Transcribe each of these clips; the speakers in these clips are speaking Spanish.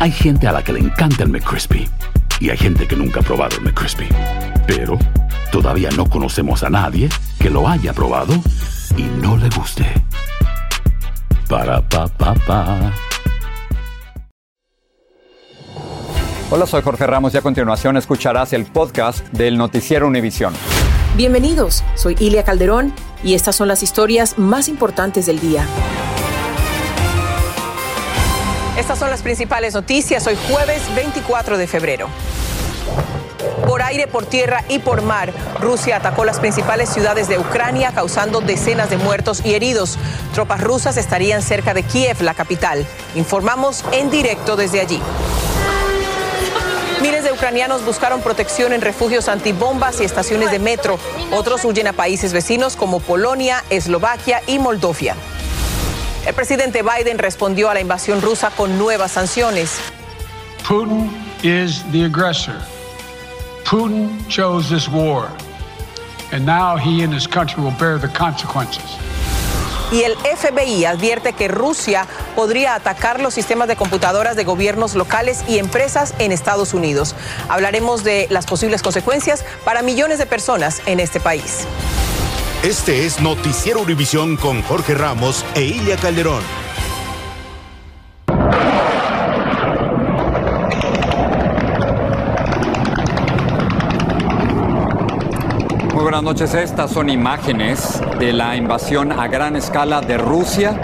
Hay gente a la que le encanta el McCrispy. Y hay gente que nunca ha probado el McCrispy. Pero todavía no conocemos a nadie que lo haya probado y no le guste. Para, pa, pa, pa. Hola, soy Jorge Ramos y a continuación escucharás el podcast del Noticiero Univisión. Bienvenidos, soy Ilia Calderón y estas son las historias más importantes del día. Estas son las principales noticias hoy jueves 24 de febrero. Por aire, por tierra y por mar, Rusia atacó las principales ciudades de Ucrania, causando decenas de muertos y heridos. Tropas rusas estarían cerca de Kiev, la capital. Informamos en directo desde allí. Miles de ucranianos buscaron protección en refugios antibombas y estaciones de metro. Otros huyen a países vecinos como Polonia, Eslovaquia y Moldovia. El presidente Biden respondió a la invasión rusa con nuevas sanciones. Putin is the aggressor. Putin chose this war. And now he and his country will bear the consequences. Y el FBI advierte que Rusia podría atacar los sistemas de computadoras de gobiernos locales y empresas en Estados Unidos. Hablaremos de las posibles consecuencias para millones de personas en este país. Este es Noticiero Univisión con Jorge Ramos e Ilia Calderón. Muy buenas noches, estas son imágenes de la invasión a gran escala de Rusia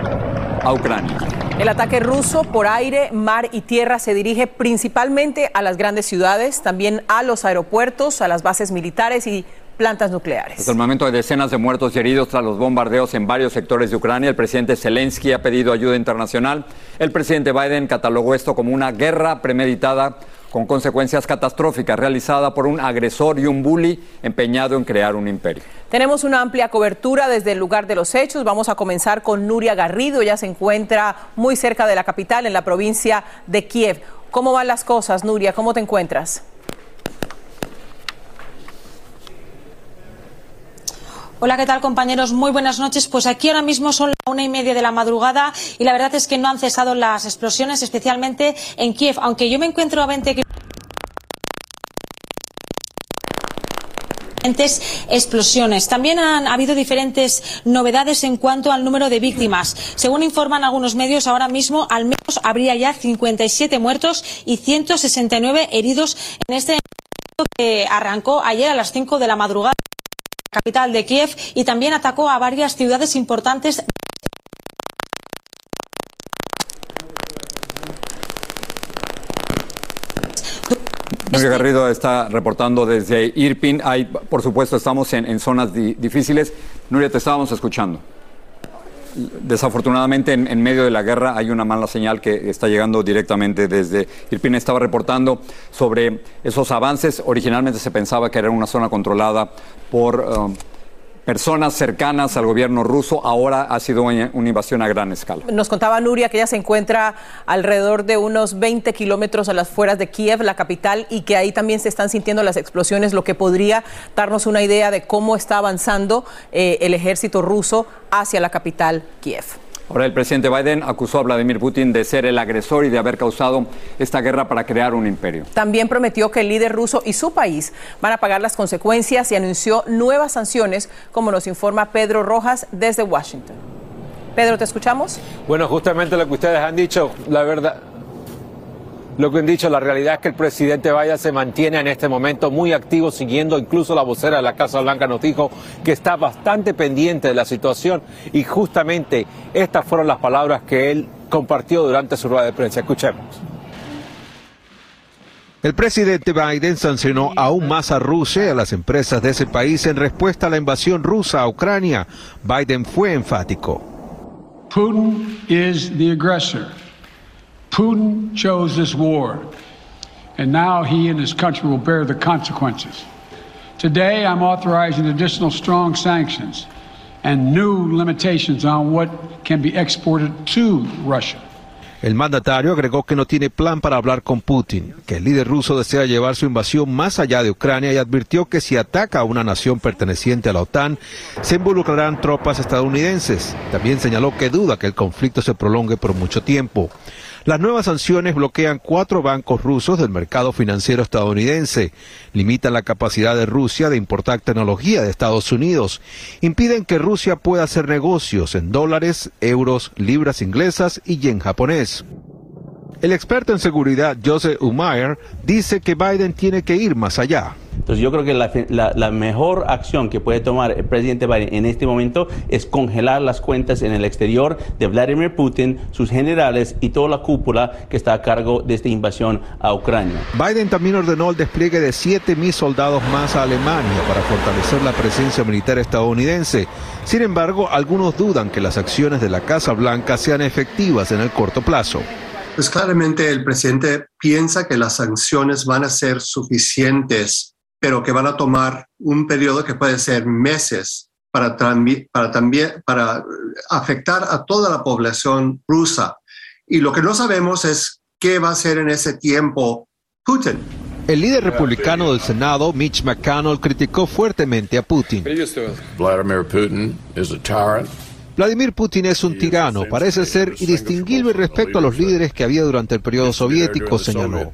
a Ucrania. El ataque ruso por aire, mar y tierra se dirige principalmente a las grandes ciudades, también a los aeropuertos, a las bases militares y plantas nucleares. Hasta el momento hay decenas de muertos y heridos tras los bombardeos en varios sectores de Ucrania. El presidente Zelensky ha pedido ayuda internacional. El presidente Biden catalogó esto como una guerra premeditada con consecuencias catastróficas realizada por un agresor y un bully empeñado en crear un imperio. Tenemos una amplia cobertura desde el lugar de los hechos. Vamos a comenzar con Nuria Garrido. Ella se encuentra muy cerca de la capital, en la provincia de Kiev. ¿Cómo van las cosas, Nuria? ¿Cómo te encuentras? Hola, ¿qué tal compañeros? Muy buenas noches. Pues aquí ahora mismo son la una y media de la madrugada y la verdad es que no han cesado las explosiones, especialmente en Kiev. Aunque yo me encuentro a 20 explosiones. También han habido diferentes novedades en cuanto al número de víctimas. Según informan algunos medios, ahora mismo al menos habría ya 57 muertos y 169 heridos en este que arrancó ayer a las 5 de la madrugada capital de Kiev y también atacó a varias ciudades importantes. Nuria Garrido está reportando desde Irpin. Hay, por supuesto, estamos en, en zonas di- difíciles. Nuria, te estábamos escuchando. Desafortunadamente, en, medio de la guerra hay una mala señal que está llegando directamente desde Irpin. Estaba reportando sobre esos avances. Originalmente se pensaba que era una zona controlada por um, personas cercanas al gobierno ruso. Ahora ha sido una, invasión a gran escala. Nos contaba Nuria que ella se encuentra alrededor de unos 20 kilómetros a las afueras de Kiev, la capital, y que ahí también se están sintiendo las explosiones, lo que podría darnos una idea de cómo está avanzando eh, el ejército ruso hacia la capital, Kiev. Ahora el presidente Biden acusó a Vladimir Putin de ser el agresor y de haber causado esta guerra para crear un imperio. También prometió que el líder ruso y su país van a pagar las consecuencias y anunció nuevas sanciones, como nos informa Pedro Rojas desde Washington. Pedro, ¿te escuchamos? Bueno, justamente lo que ustedes han dicho, la verdad, lo que han dicho, la realidad es que el presidente Biden se mantiene en este momento muy activo, siguiendo incluso la vocera de la Casa Blanca nos dijo que está bastante pendiente de la situación y justamente estas fueron las palabras que él compartió durante su rueda de prensa. Escuchemos. El presidente Biden sancionó aún más a Rusia y a las empresas de ese país en respuesta a la invasión rusa a Ucrania. Biden fue enfático. Putin is the aggressor. Putin chose this war, and now he and his country will bear the consequences. Today, I'm authorizing additional strong sanctions and new limitations on what can be exported to Russia. El mandatario agregó que no tiene plan para hablar con Putin, que el líder ruso desea llevar su invasión más allá de Ucrania y advirtió que si ataca a una nación perteneciente a la OTAN, se involucrarán tropas estadounidenses. También señaló que duda que el conflicto se prolongue por mucho tiempo. Las nuevas sanciones bloquean cuatro bancos rusos del mercado financiero estadounidense, limitan la capacidad de Rusia de importar tecnología de Estados Unidos, impiden que Rusia pueda hacer negocios en dólares, euros, libras inglesas y yen japonés. El experto en seguridad Joseph Umair dice que Biden tiene que ir más allá. Entonces yo creo que la, mejor acción que puede tomar el presidente Biden en este momento es congelar las cuentas en el exterior de Vladimir Putin, sus generales y toda la cúpula que está a cargo de esta invasión a Ucrania. Biden también ordenó el despliegue de 7.000 soldados más a Alemania para fortalecer la presencia militar estadounidense. Sin embargo, algunos dudan que las acciones de la Casa Blanca sean efectivas en el corto plazo. Pues claramente el presidente piensa que las sanciones van a ser suficientes, pero que van a tomar un periodo que puede ser meses para, para también para afectar a toda la población rusa. Y lo que no sabemos es qué va a hacer en ese tiempo Putin. El líder republicano del Senado, Mitch McConnell, criticó fuertemente a Putin. Vladimir Putin is a tyrant. Vladimir Putin es un tirano, parece ser indistinguible respecto a los líderes que había durante el periodo soviético, señaló.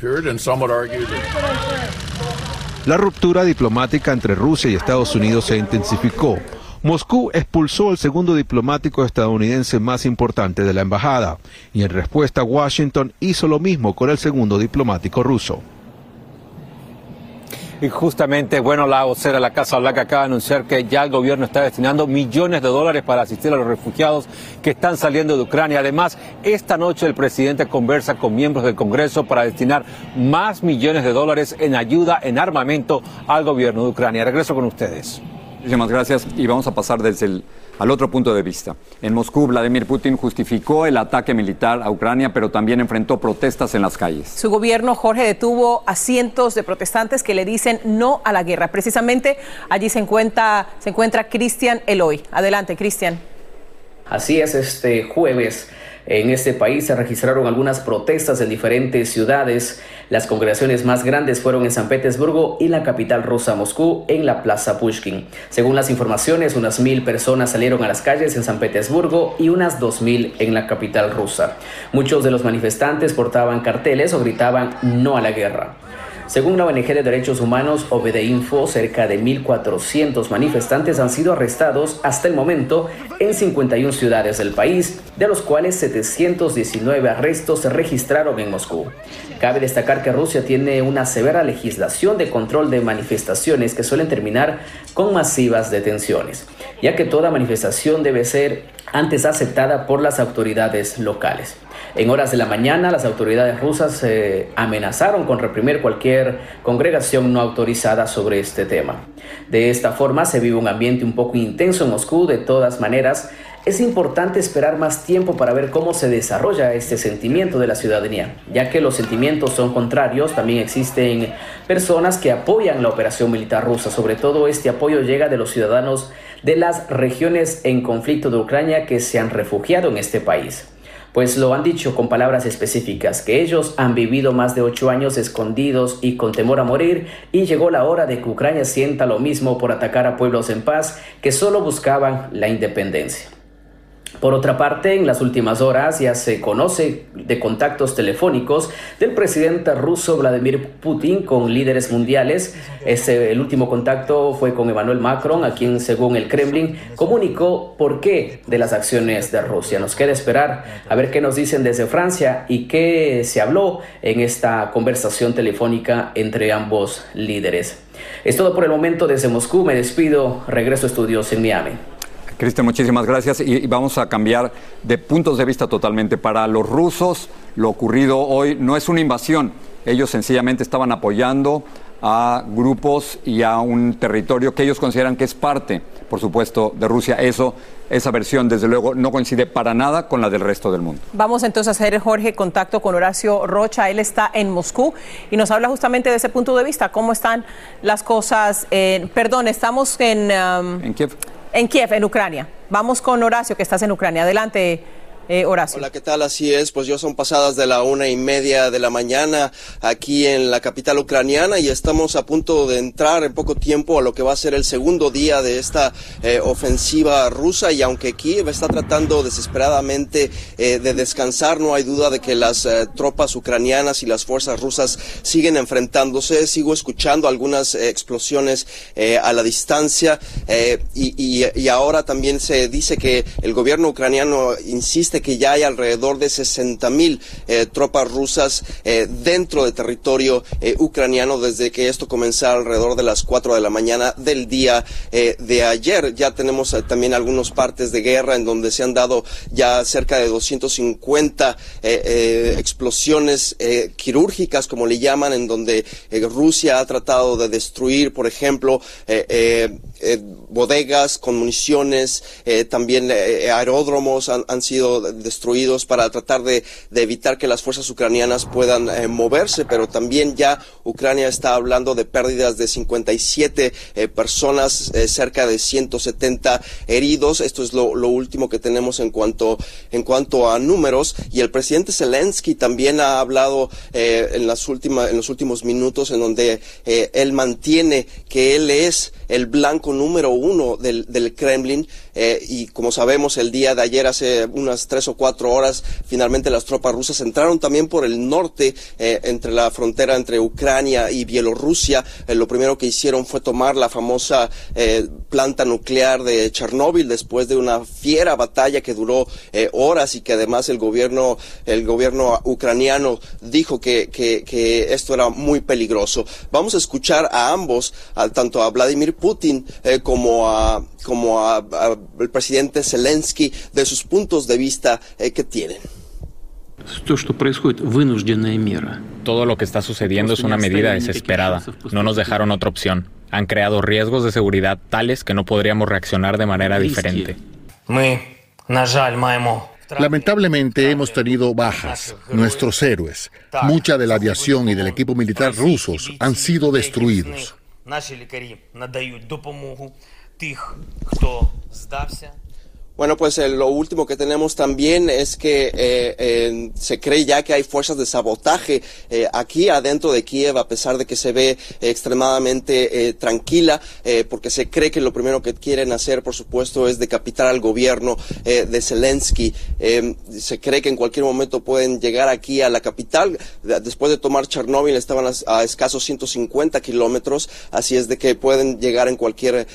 La ruptura diplomática entre Rusia y Estados Unidos se intensificó. Moscú expulsó al segundo diplomático estadounidense más importante de la embajada y en respuesta Washington hizo lo mismo con el segundo diplomático ruso. Y justamente, bueno, la vocera de la Casa Blanca acaba de anunciar que ya el gobierno está destinando millones de dólares para asistir a los refugiados que están saliendo de Ucrania. Además, esta noche el presidente conversa con miembros del Congreso para destinar más millones de dólares en ayuda, en armamento al gobierno de Ucrania. Regreso con ustedes. Muchísimas gracias y vamos a pasar desde el al otro punto de vista. En Moscú, Vladimir Putin justificó el ataque militar a Ucrania, pero también enfrentó protestas en las calles. Su gobierno, Jorge, detuvo a cientos de protestantes que le dicen no a la guerra. Precisamente allí se encuentra, se encuentra Cristian Eloy. Adelante, Cristian. Así es, este jueves en este país se registraron algunas protestas en diferentes ciudades. Las congregaciones más grandes fueron en San Petersburgo y la capital rusa Moscú en la Plaza Pushkin. Según las informaciones, unas mil personas salieron a las calles en San Petersburgo y unas dos mil en la capital rusa. Muchos de los manifestantes portaban carteles o gritaban no a la guerra. Según la ONG de Derechos Humanos Info, cerca de 1.400 manifestantes han sido arrestados hasta el momento en 51 ciudades del país, de los cuales 719 arrestos se registraron en Moscú. Cabe destacar que Rusia tiene una severa legislación de control de manifestaciones que suelen terminar con masivas detenciones, ya que toda manifestación debe ser antes aceptada por las autoridades locales. En horas de la mañana, las autoridades rusas se amenazaron con reprimir cualquier congregación no autorizada sobre este tema. De esta forma, se vive un ambiente un poco intenso en Moscú. De todas maneras, es importante esperar más tiempo para ver cómo se desarrolla este sentimiento de la ciudadanía, ya que los sentimientos son contrarios, también existen personas que apoyan la operación militar rusa, sobre todo este apoyo llega de los ciudadanos de las regiones en conflicto de Ucrania que se han refugiado en este país pues lo han dicho con palabras específicas, que ellos han vivido más de ocho años escondidos y con temor a morir, y llegó la hora de que Ucrania sienta lo mismo por atacar a pueblos en paz que solo buscaban la independencia. Por otra parte, en las últimas horas ya se conoce de contactos telefónicos del presidente ruso Vladimir Putin con líderes mundiales. Ese, el último contacto fue con Emmanuel Macron, a quien, según el Kremlin, comunicó por qué de las acciones de Rusia. Nos queda esperar a ver qué nos dicen desde Francia y qué se habló en esta conversación telefónica entre ambos líderes. Es todo por el momento desde Moscú. Me despido. Regreso a estudios en Miami. Cristian, muchísimas gracias y, vamos a cambiar de puntos de vista totalmente. Para los rusos, lo ocurrido hoy no es una invasión. Ellos sencillamente estaban apoyando a grupos y a un territorio que ellos consideran que es parte, por supuesto, de Rusia. Eso, esa versión, desde luego, no coincide para nada con la del resto del mundo. Vamos entonces a hacer, Jorge, contacto con Horacio Rocha. Él está en Moscú y nos habla justamente de ese punto de vista, cómo están las cosas. perdón, estamos en... Um, en Kiev. En Kiev, en Ucrania. Vamos con Horacio, que estás en Ucrania. Adelante. Eh. Hola, ¿qué tal? Así es, pues yo son pasadas de la una y media de la mañana aquí en la capital ucraniana y estamos a punto de entrar en poco tiempo a lo que va a ser el segundo día de esta eh, ofensiva rusa y aunque Kiev está tratando desesperadamente eh, de descansar, no hay duda de que las tropas ucranianas y las fuerzas rusas siguen enfrentándose. Sigo escuchando algunas explosiones a la distancia y ahora también se dice que el gobierno ucraniano insiste que ya hay alrededor de 60 mil eh, tropas rusas eh, dentro de territorio eh, ucraniano desde que esto comenzó alrededor de las 4 de la mañana del día de ayer. Ya tenemos también algunos partes de guerra en donde se han dado ya cerca de 250 explosiones quirúrgicas, como le llaman, en donde Rusia ha tratado de destruir, por ejemplo, bodegas con municiones, también aeródromos han, sido destruidos para tratar de, evitar que las fuerzas ucranianas puedan eh, moverse, pero también ya Ucrania está hablando de pérdidas de 57 eh, personas, eh, cerca de 170 heridos. Esto es lo, último que tenemos en cuanto, en cuanto a números. Y el presidente Zelensky también ha hablado en, las últimas, en los últimos minutos en donde él mantiene que él es el blanco número uno del, del Kremlin y como sabemos el día de ayer hace unas tres o cuatro horas, finalmente las tropas rusas entraron también por el norte, eh, entre la frontera entre Ucrania y Bielorrusia. Eh, lo primero que hicieron fue tomar la famosa eh, planta nuclear de Chernóbil después de una fiera batalla que duró horas y que además el gobierno, el gobierno ucraniano dijo que, que, esto era muy peligroso. Vamos a escuchar a ambos, tanto a Vladimir Putin como a como al presidente Zelensky de sus puntos de vista eh, que tienen. Todo lo que está sucediendo es una medida desesperada. No nos dejaron otra opción. Han creado riesgos de seguridad tales que no podríamos reaccionar de manera diferente. Lamentablemente hemos tenido bajas. Nuestros héroes, mucha de la aviación y del equipo militar rusos han sido destruidos. Bueno, pues eh, lo último que tenemos también es que eh, se cree ya que hay fuerzas de sabotaje eh, aquí adentro de Kiev, a pesar de que se ve extremadamente tranquila, porque se cree que lo primero que quieren hacer, por supuesto, es decapitar al gobierno de Zelensky. se cree que en cualquier momento pueden llegar aquí a la capital. Después de tomar Chernóbil estaban a, a escasos 150 kilómetros, así es de que pueden llegar en cualquier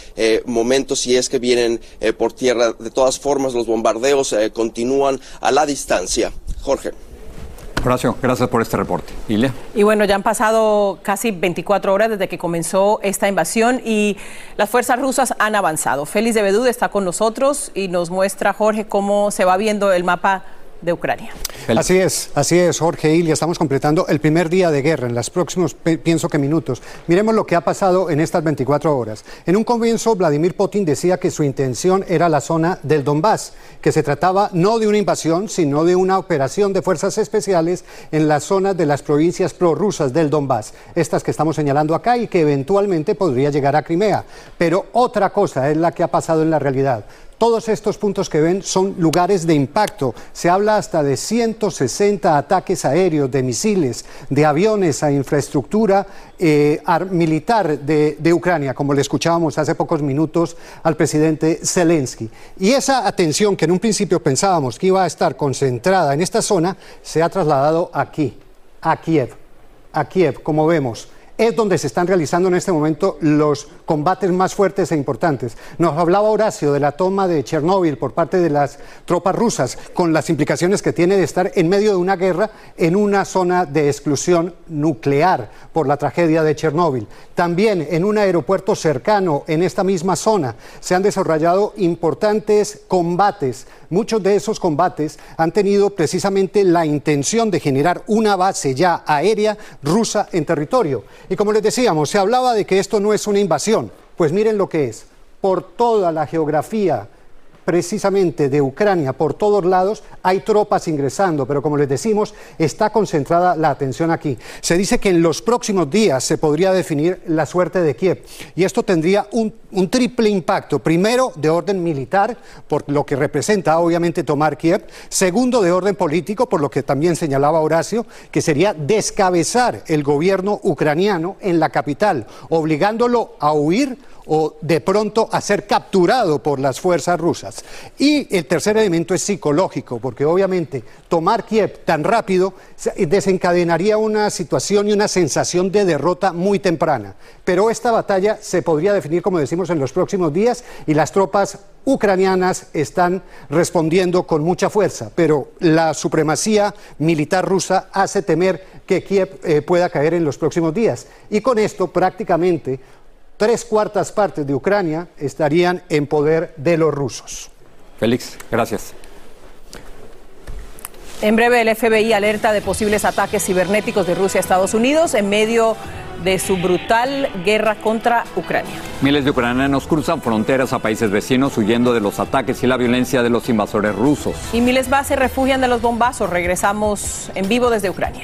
momento si es que vienen por tierra de todas formas, los bombardeos eh, continúan a la distancia. Jorge. Horacio, gracias por este reporte. Ilia. Y bueno, ya han pasado casi 24 horas desde que comenzó esta invasión y las fuerzas rusas han avanzado. Félix de Bedú está con nosotros y nos muestra, Jorge, cómo se va viendo el mapa de Ucrania. Así es, así es, Jorge Ilia. Estamos completando el primer día de guerra en los próximos, pienso que minutos. Miremos lo que ha pasado en estas 24 horas. En un comienzo, Vladimir Putin decía que su intención era la zona del Donbass, que se trataba no de una invasión, sino de una operación de fuerzas especiales en las zonas de las provincias prorrusas del Donbass, estas que estamos señalando acá y que eventualmente podría llegar a Crimea. Pero otra cosa es la que ha pasado en la realidad. Todos estos puntos que ven son lugares de impacto. Se habla hasta de 160 ataques aéreos, de misiles, de aviones a infraestructura eh, militar de, de, Ucrania, como le escuchábamos hace pocos minutos al presidente Zelensky. Y esa atención que en un principio pensábamos que iba a estar concentrada en esta zona, se ha trasladado aquí, a Kiev. A Kiev, como vemos es donde se están realizando en este momento los combates más fuertes e importantes. Nos hablaba Horacio de la toma de Chernóbil por parte de las tropas rusas, con las implicaciones que tiene de estar en medio de una guerra en una zona de exclusión nuclear por la tragedia de Chernóbil. También en un aeropuerto cercano, en esta misma zona, se han desarrollado importantes combates. Muchos de esos combates han tenido precisamente la intención de generar una base ya aérea rusa en territorio. Y como les decíamos, se hablaba de que esto no es una invasión. Pues miren lo que es. Por toda la geografía precisamente de Ucrania por todos lados hay tropas ingresando, pero como les decimos, está concentrada la atención aquí. Se dice que en los próximos días se podría definir la suerte de Kiev y esto tendría un, triple impacto. Primero, de orden militar, por lo que representa obviamente tomar Kiev. Segundo, de orden político, por lo que también señalaba Horacio, que sería descabezar el gobierno ucraniano en la capital, obligándolo a huir o de pronto a ser capturado por las fuerzas rusas. Y el tercer elemento es psicológico, porque obviamente tomar Kiev tan rápido desencadenaría una situación y una sensación de derrota muy temprana. Pero esta batalla se podría definir, como decimos, en los próximos días y las tropas ucranianas están respondiendo con mucha fuerza, pero la supremacía militar rusa hace temer que Kiev eh, pueda caer en los próximos días. Y con esto prácticamente tres cuartas partes de Ucrania estarían en poder de los rusos. Félix, gracias. En breve, el FBI alerta de posibles ataques cibernéticos de Rusia a Estados Unidos en medio de su brutal guerra contra Ucrania. Miles de ucranianos cruzan fronteras a países vecinos huyendo de los ataques y la violencia de los invasores rusos. Y miles más se refugian de los bombazos. Regresamos en vivo desde Ucrania.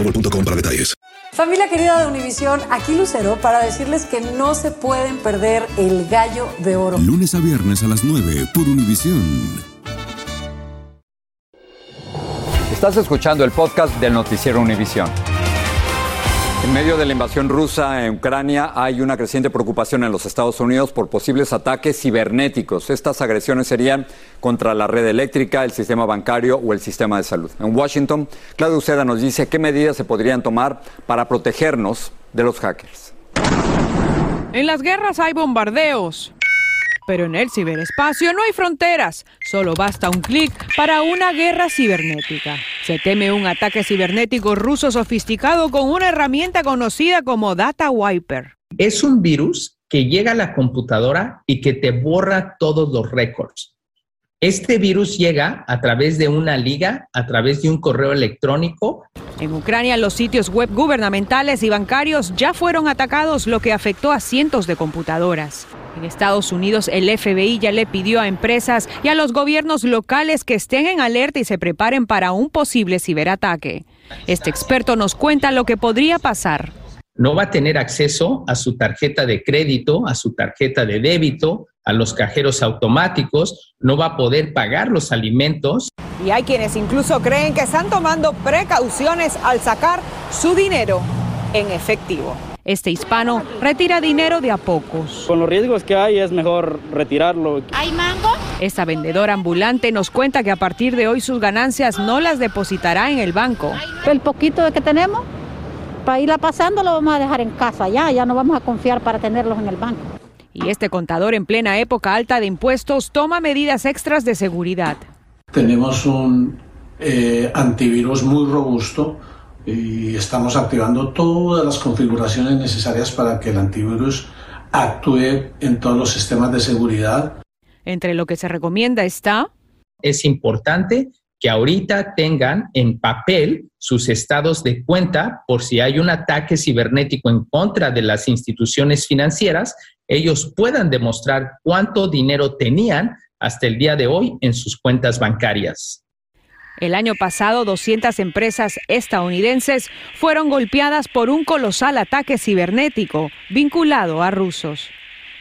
boostmobile.com para detalles. Familia querida de Univisión, aquí Lucero para decirles que no se pueden perder el gallo de oro. Lunes a viernes a las 9 por Univisión. Estás escuchando el podcast del noticiero Univisión. En medio de la invasión rusa en Ucrania hay una creciente preocupación en los Estados Unidos por posibles ataques cibernéticos. Estas agresiones serían contra la red eléctrica, el sistema bancario o el sistema de salud. En Washington, Claudio Uceda nos dice qué medidas se podrían tomar para protegernos de los hackers. En las guerras hay bombardeos, pero en el ciberespacio no hay fronteras. Solo basta un clic para una guerra cibernética. Se teme un ataque cibernético ruso sofisticado con una herramienta conocida como Data Wiper. Es un virus que llega a la computadora y que te borra todos los récords. Este virus llega a través de una liga, a través de un correo electrónico. En Ucrania los sitios web gubernamentales y bancarios ya fueron atacados, lo que afectó a cientos de computadoras. En Estados Unidos el FBI ya le pidió a empresas y a los gobiernos locales que estén en alerta y se preparen para un posible ciberataque. Este experto nos cuenta lo que podría pasar. No va a tener acceso a su tarjeta de crédito, a su tarjeta de débito, a los cajeros automáticos, no va a poder pagar los alimentos. Y hay quienes incluso creen que están tomando precauciones al sacar su dinero en efectivo. Este hispano retira dinero de a pocos. Con los riesgos que hay es mejor retirarlo. ¿Hay mango? Esta vendedora ambulante nos cuenta que a partir de hoy sus ganancias no las depositará en el banco. El poquito que tenemos, para irla pasando lo vamos a dejar en casa ya, ya no vamos a confiar para tenerlos en el banco. Y este contador en plena época alta de impuestos toma medidas extras de seguridad. Tenemos un eh, antivirus muy robusto y estamos activando todas las configuraciones necesarias para que el antivirus actúe en todos los sistemas de seguridad. Entre lo que se recomienda está... Es importante que ahorita tengan en papel sus estados de cuenta por si hay un ataque cibernético en contra de las instituciones financieras, ellos puedan demostrar cuánto dinero tenían hasta el día de hoy en sus cuentas bancarias. El año pasado, 200 empresas estadounidenses fueron golpeadas por un colosal ataque cibernético vinculado a rusos.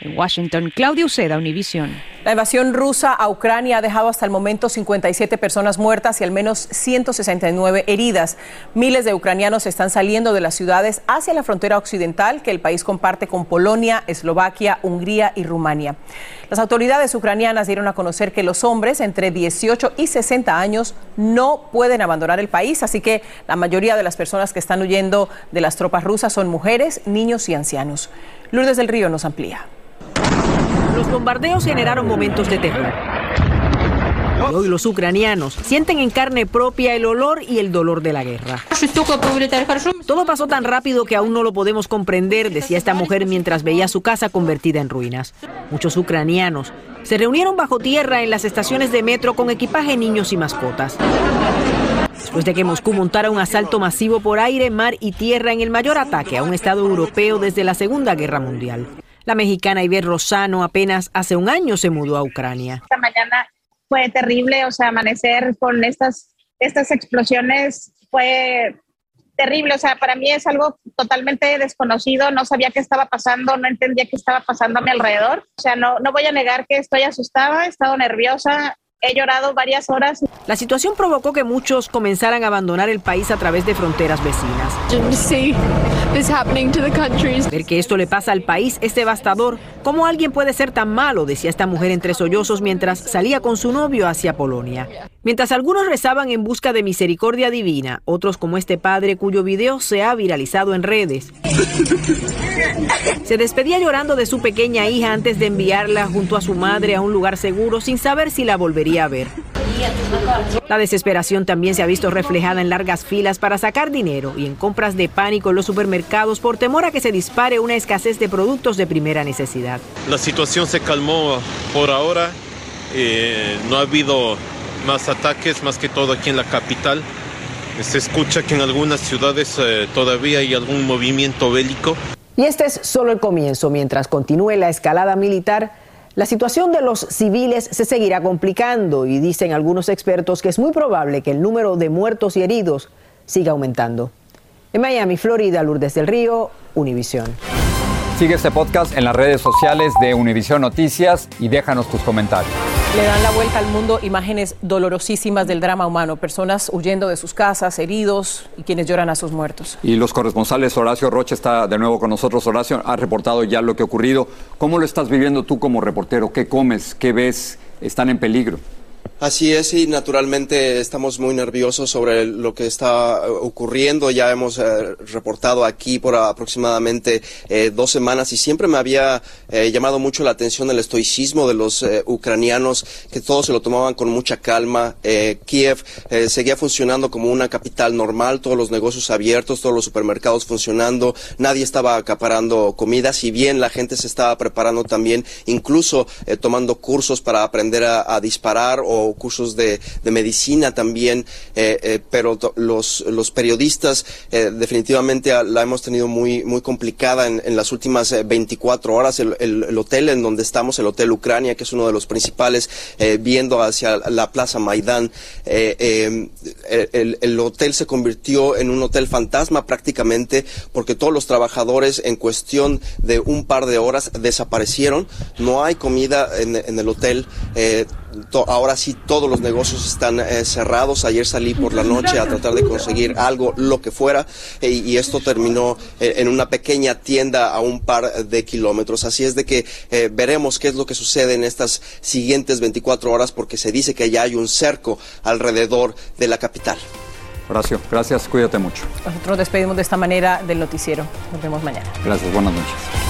En Washington, Claudio Seda, Univision. La invasión rusa a Ucrania ha dejado hasta el momento 57 personas muertas y al menos 169 heridas. Miles de ucranianos están saliendo de las ciudades hacia la frontera occidental que el país comparte con Polonia, Eslovaquia, Hungría y Rumania. Las autoridades ucranianas dieron a conocer que los hombres entre 18 y 60 años no pueden abandonar el país, así que la mayoría de las personas que están huyendo de las tropas rusas son mujeres, niños y ancianos. Lourdes del Río nos amplía. Los bombardeos generaron momentos de terror. Hoy los ucranianos sienten en carne propia el olor y el dolor de la guerra. Todo pasó tan rápido que aún no lo podemos comprender, decía esta mujer mientras veía su casa convertida en ruinas. Muchos ucranianos se reunieron bajo tierra en las estaciones de metro con equipaje, niños y mascotas. Después de que Moscú montara un asalto masivo por aire, mar y tierra en el mayor ataque a un Estado europeo desde la Segunda Guerra Mundial. La mexicana Iber Rosano apenas hace un año se mudó a Ucrania. Esta mañana fue terrible, o sea, amanecer con estas, estas explosiones fue terrible, o sea, para mí es algo totalmente desconocido, no sabía qué estaba pasando, no entendía qué estaba pasando a mi alrededor, o sea, no, no voy a negar que estoy asustada, he estado nerviosa, he llorado varias horas. La situación provocó que muchos comenzaran a abandonar el país a través de fronteras vecinas. Ver que esto le pasa al país es devastador. ¿Cómo alguien puede ser tan malo? decía esta mujer entre sollozos mientras salía con su novio hacia Polonia. Mientras algunos rezaban en busca de misericordia divina, otros como este padre cuyo video se ha viralizado en redes. Se despedía llorando de su pequeña hija antes de enviarla junto a su madre a un lugar seguro sin saber si la volvería a ver. La desesperación también se ha visto reflejada en largas filas para sacar dinero y en compras de pánico en los supermercados por temor a que se dispare una escasez de productos de primera necesidad. La situación se calmó por ahora, eh, no ha habido más ataques, más que todo aquí en la capital. Se escucha que en algunas ciudades eh, todavía hay algún movimiento bélico. Y este es solo el comienzo. Mientras continúe la escalada militar, la situación de los civiles se seguirá complicando y dicen algunos expertos que es muy probable que el número de muertos y heridos siga aumentando. En Miami, Florida, Lourdes del Río, Univisión. Sigue este podcast en las redes sociales de Univisión Noticias y déjanos tus comentarios. Le dan la vuelta al mundo imágenes dolorosísimas del drama humano, personas huyendo de sus casas, heridos y quienes lloran a sus muertos. Y los corresponsales, Horacio Roche está de nuevo con nosotros. Horacio, ha reportado ya lo que ha ocurrido. ¿Cómo lo estás viviendo tú como reportero? ¿Qué comes? ¿Qué ves? ¿Están en peligro? Así es, y naturalmente estamos muy nerviosos sobre lo que está eh, ocurriendo. Ya hemos eh, reportado aquí por aproximadamente eh, dos semanas y siempre me había llamado mucho la atención el estoicismo de los ucranianos, que todos se lo tomaban con mucha calma. Kiev seguía funcionando como una capital normal, todos los negocios abiertos, todos los supermercados funcionando, nadie estaba acaparando comida, si bien la gente se estaba preparando también, incluso tomando cursos para aprender a disparar o cursos de, medicina también, eh, eh, pero los, los periodistas eh, definitivamente la hemos tenido muy, muy complicada en, las últimas 24 horas. El, hotel en donde estamos, el Hotel Ucrania, que es uno de los principales, viendo hacia la Plaza Maidán, el, el hotel se convirtió en un hotel fantasma prácticamente porque todos los trabajadores en cuestión de un par de horas desaparecieron. No hay comida en el hotel. Ahora sí todos los negocios están eh, cerrados. Ayer salí por la noche a tratar de conseguir algo, lo que fuera, eh, y esto terminó eh, en una pequeña tienda a un par de kilómetros. Así es de que veremos qué es lo que sucede en estas siguientes 24 horas, porque se dice que ya hay un cerco alrededor de la capital. Horacio, gracias, cuídate mucho. Nosotros despedimos de esta manera del noticiero. Nos vemos mañana. Gracias, buenas noches.